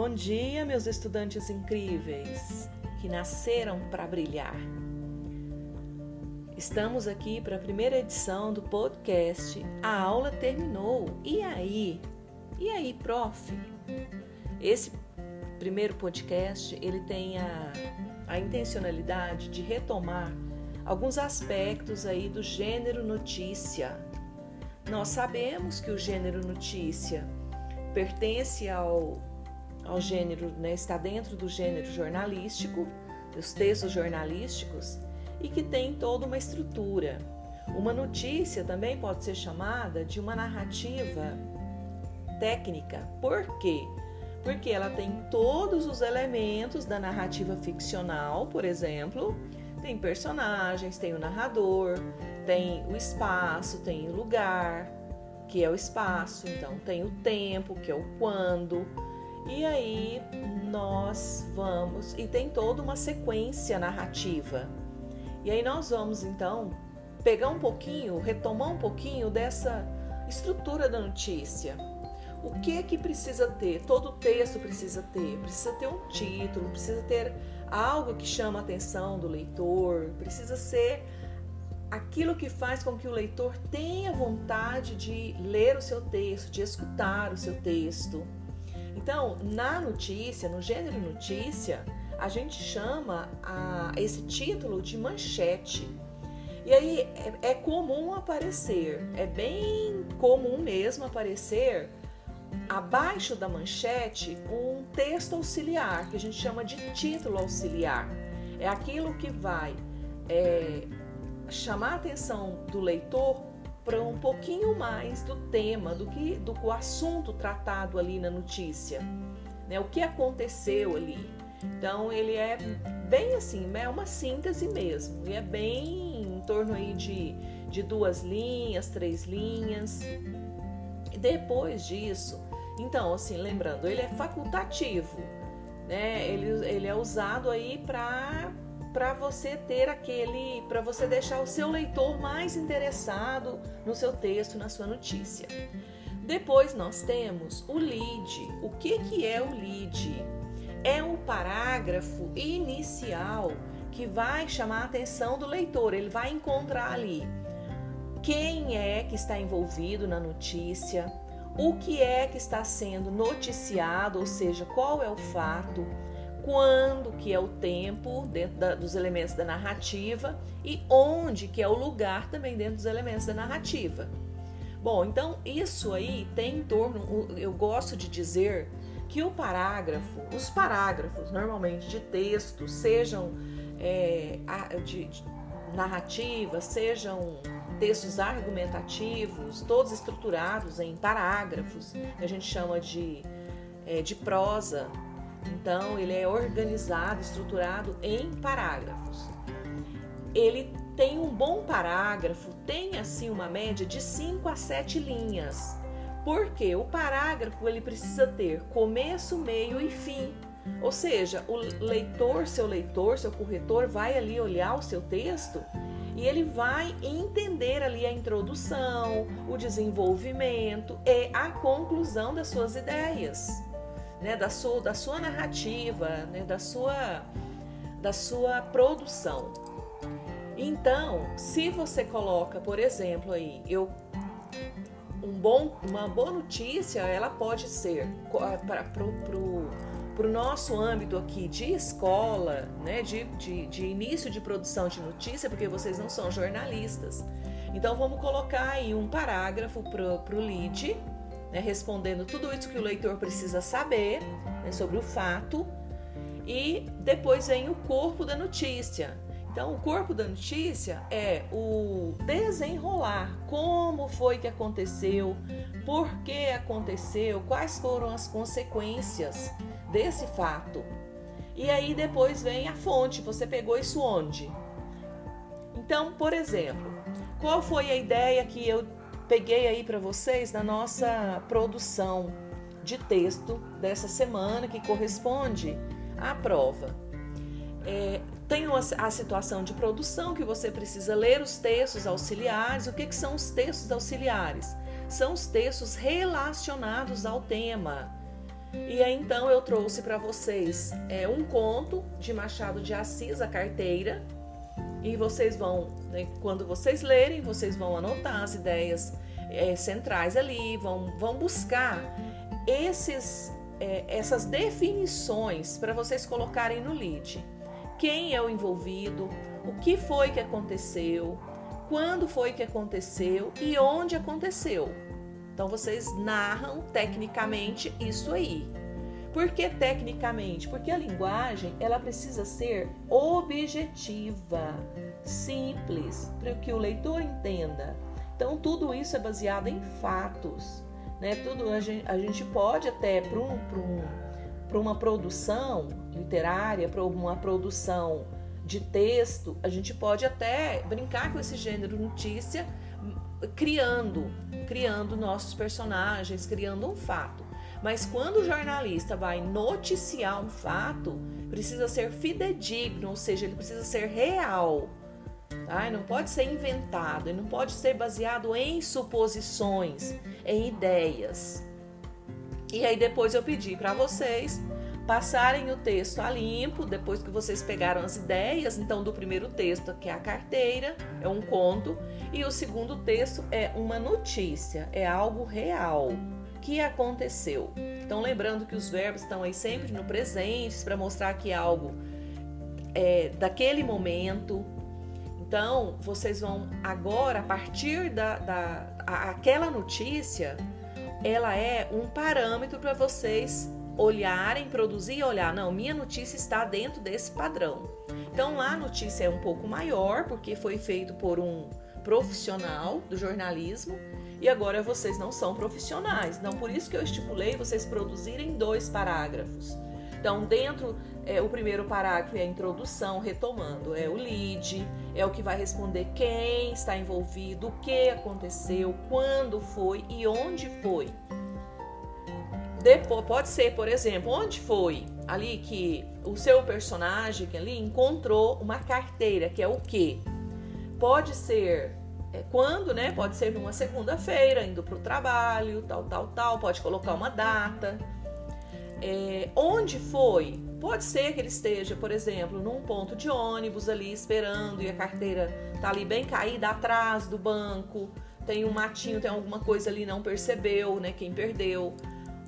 Bom dia, meus estudantes incríveis que nasceram para brilhar. Estamos aqui para a primeira edição do podcast A aula terminou. E aí? E aí, prof? Esse primeiro podcast, ele tem a, a intencionalidade de retomar alguns aspectos aí do gênero notícia. Nós sabemos que o gênero notícia pertence ao ao gênero, né, está dentro do gênero jornalístico, dos textos jornalísticos, e que tem toda uma estrutura. Uma notícia também pode ser chamada de uma narrativa técnica. Por quê? Porque ela tem todos os elementos da narrativa ficcional, por exemplo, tem personagens, tem o narrador, tem o espaço, tem o lugar, que é o espaço, então tem o tempo, que é o quando, e aí nós vamos e tem toda uma sequência narrativa. E aí nós vamos então pegar um pouquinho, retomar um pouquinho dessa estrutura da notícia. O que é que precisa ter? Todo texto precisa ter. Precisa ter um título, precisa ter algo que chama a atenção do leitor, precisa ser aquilo que faz com que o leitor tenha vontade de ler o seu texto, de escutar o seu texto. Então, na notícia, no gênero notícia, a gente chama a, esse título de manchete. E aí é, é comum aparecer, é bem comum mesmo aparecer abaixo da manchete um texto auxiliar, que a gente chama de título auxiliar. É aquilo que vai é, chamar a atenção do leitor um pouquinho mais do tema, do que do assunto tratado ali na notícia, né? O que aconteceu ali. Então ele é bem assim, é uma síntese mesmo, e é bem em torno aí de, de duas linhas, três linhas. E depois disso, então assim, lembrando, ele é facultativo, né? Ele, ele é usado aí para para você ter aquele, para você deixar o seu leitor mais interessado no seu texto, na sua notícia. Depois nós temos o lead. O que, que é o lead? É um parágrafo inicial que vai chamar a atenção do leitor. Ele vai encontrar ali quem é que está envolvido na notícia, o que é que está sendo noticiado, ou seja, qual é o fato, quando que é o tempo dentro da, dos elementos da narrativa e onde que é o lugar também dentro dos elementos da narrativa. Bom, então isso aí tem em torno, eu gosto de dizer que o parágrafo, os parágrafos normalmente de texto, sejam é, de, de narrativa, sejam textos argumentativos, todos estruturados em parágrafos, que a gente chama de, é, de prosa, então, ele é organizado, estruturado em parágrafos. Ele tem um bom parágrafo, tem assim uma média de 5 a 7 linhas. Porque o parágrafo ele precisa ter começo, meio e fim. Ou seja, o leitor, seu leitor, seu corretor vai ali olhar o seu texto e ele vai entender ali a introdução, o desenvolvimento e a conclusão das suas ideias né, da, sua, da sua narrativa, né, da, sua, da sua produção. Então, se você coloca, por exemplo, aí, eu um bom, uma boa notícia, ela pode ser para o nosso âmbito aqui de escola, né, de, de, de início de produção de notícia, porque vocês não são jornalistas. Então, vamos colocar aí um parágrafo para o lead, né, respondendo tudo isso que o leitor precisa saber né, sobre o fato, e depois vem o corpo da notícia. Então, o corpo da notícia é o desenrolar, como foi que aconteceu, por que aconteceu, quais foram as consequências desse fato. E aí depois vem a fonte, você pegou isso onde? Então, por exemplo, qual foi a ideia que eu peguei aí para vocês na nossa produção de texto dessa semana que corresponde à prova. É, tem a situação de produção que você precisa ler os textos auxiliares. O que, que são os textos auxiliares? São os textos relacionados ao tema. E aí então eu trouxe para vocês é, um conto de Machado de Assis, a carteira, e vocês vão, né, quando vocês lerem, vocês vão anotar as ideias é, centrais ali, vão, vão buscar esses, é, essas definições para vocês colocarem no lead. Quem é o envolvido, o que foi que aconteceu, quando foi que aconteceu e onde aconteceu. Então vocês narram tecnicamente isso aí. Por que tecnicamente? Porque a linguagem ela precisa ser objetiva, simples, para que o leitor entenda. Então tudo isso é baseado em fatos, né? Tudo a gente, a gente pode até para um, um, uma produção literária, para uma produção de texto, a gente pode até brincar com esse gênero notícia, criando, criando nossos personagens, criando um fato. Mas quando o jornalista vai noticiar um fato, precisa ser fidedigno, ou seja, ele precisa ser real. Tá? Não pode ser inventado, ele não pode ser baseado em suposições, em ideias. E aí depois eu pedi para vocês passarem o texto a limpo, depois que vocês pegaram as ideias, então do primeiro texto, que é a carteira, é um conto, e o segundo texto é uma notícia, é algo real que aconteceu. Então, lembrando que os verbos estão aí sempre no presente para mostrar que é algo é, daquele momento. Então, vocês vão agora, a partir da, da a, aquela notícia, ela é um parâmetro para vocês olharem, produzir e olhar. Não, minha notícia está dentro desse padrão. Então, lá a notícia é um pouco maior, porque foi feito por um profissional do jornalismo e agora vocês não são profissionais. Então, por isso que eu estipulei vocês produzirem dois parágrafos. Então, dentro, é, o primeiro parágrafo é a introdução, retomando, é o lead, é o que vai responder quem está envolvido, o que aconteceu, quando foi e onde foi. Depois, pode ser, por exemplo, onde foi ali que o seu personagem ali encontrou uma carteira, que é o quê? Pode ser é, quando, né? Pode ser numa segunda-feira, indo para o trabalho, tal, tal, tal. Pode colocar uma data. É, onde foi? Pode ser que ele esteja, por exemplo, num ponto de ônibus ali esperando e a carteira tá ali bem caída atrás do banco. Tem um matinho, tem alguma coisa ali não percebeu, né? Quem perdeu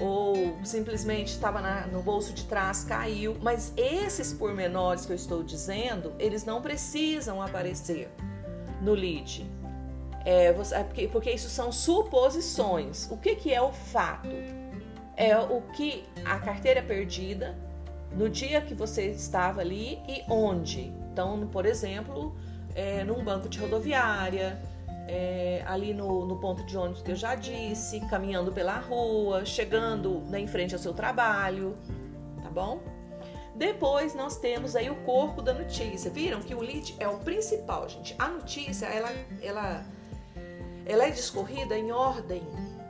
ou simplesmente estava no bolso de trás, caiu. Mas esses pormenores que eu estou dizendo, eles não precisam aparecer no lead. É, você, é porque, porque isso são suposições. O que, que é o fato? É o que a carteira perdida no dia que você estava ali e onde. Então, por exemplo, é, num banco de rodoviária, é, ali no, no, ponto de ônibus que eu já disse, caminhando pela rua, chegando né, em frente ao seu trabalho, tá bom? Depois nós temos aí o corpo da notícia. Viram que o lead é o principal, gente. A notícia, ela, ela, ela é discorrida em ordem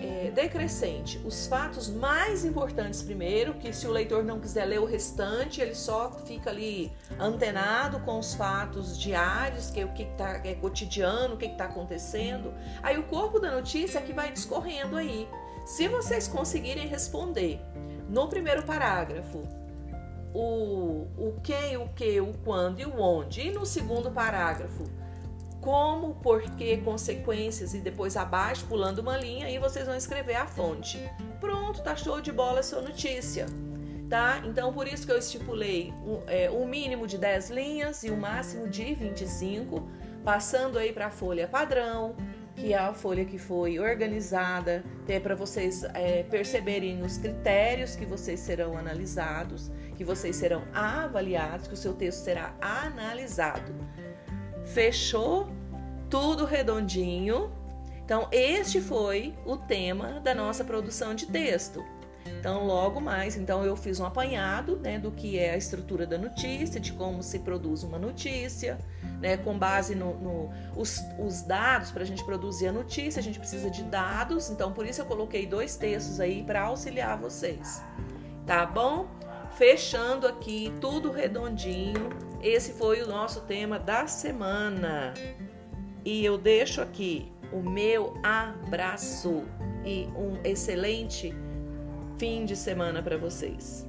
é, decrescente. Os fatos mais importantes primeiro, que se o leitor não quiser ler o restante, ele só fica ali antenado com os fatos diários, que é o que tá, é cotidiano, o que está acontecendo. Aí o corpo da notícia é que vai discorrendo aí. Se vocês conseguirem responder no primeiro parágrafo o, o o que, o quando e o onde, e no segundo parágrafo como, porquê, consequências e depois abaixo, pulando uma linha, e vocês vão escrever a fonte. Pronto, tá show de bola a sua notícia. Tá? Então, por isso que eu estipulei um, é, mínimo de 10 linhas e um máximo de 25, passando aí para a folha padrão, que é a folha que foi organizada, até para vocês é, perceberem os critérios que vocês serão analisados, que vocês serão avaliados, que o seu texto será analisado fechou tudo redondinho. Então, este foi o tema da nossa produção de texto. Então, logo mais, então eu fiz um apanhado, né, do que é a estrutura da notícia, de como se produz uma notícia, né, com base no, no os, os dados para a gente produzir a notícia, a gente precisa de dados. Então, por isso eu coloquei dois textos aí para auxiliar vocês, tá bom? Fechando aqui tudo redondinho esse foi o nosso tema da semana. E eu deixo aqui o meu abraço e um excelente fim de semana para vocês.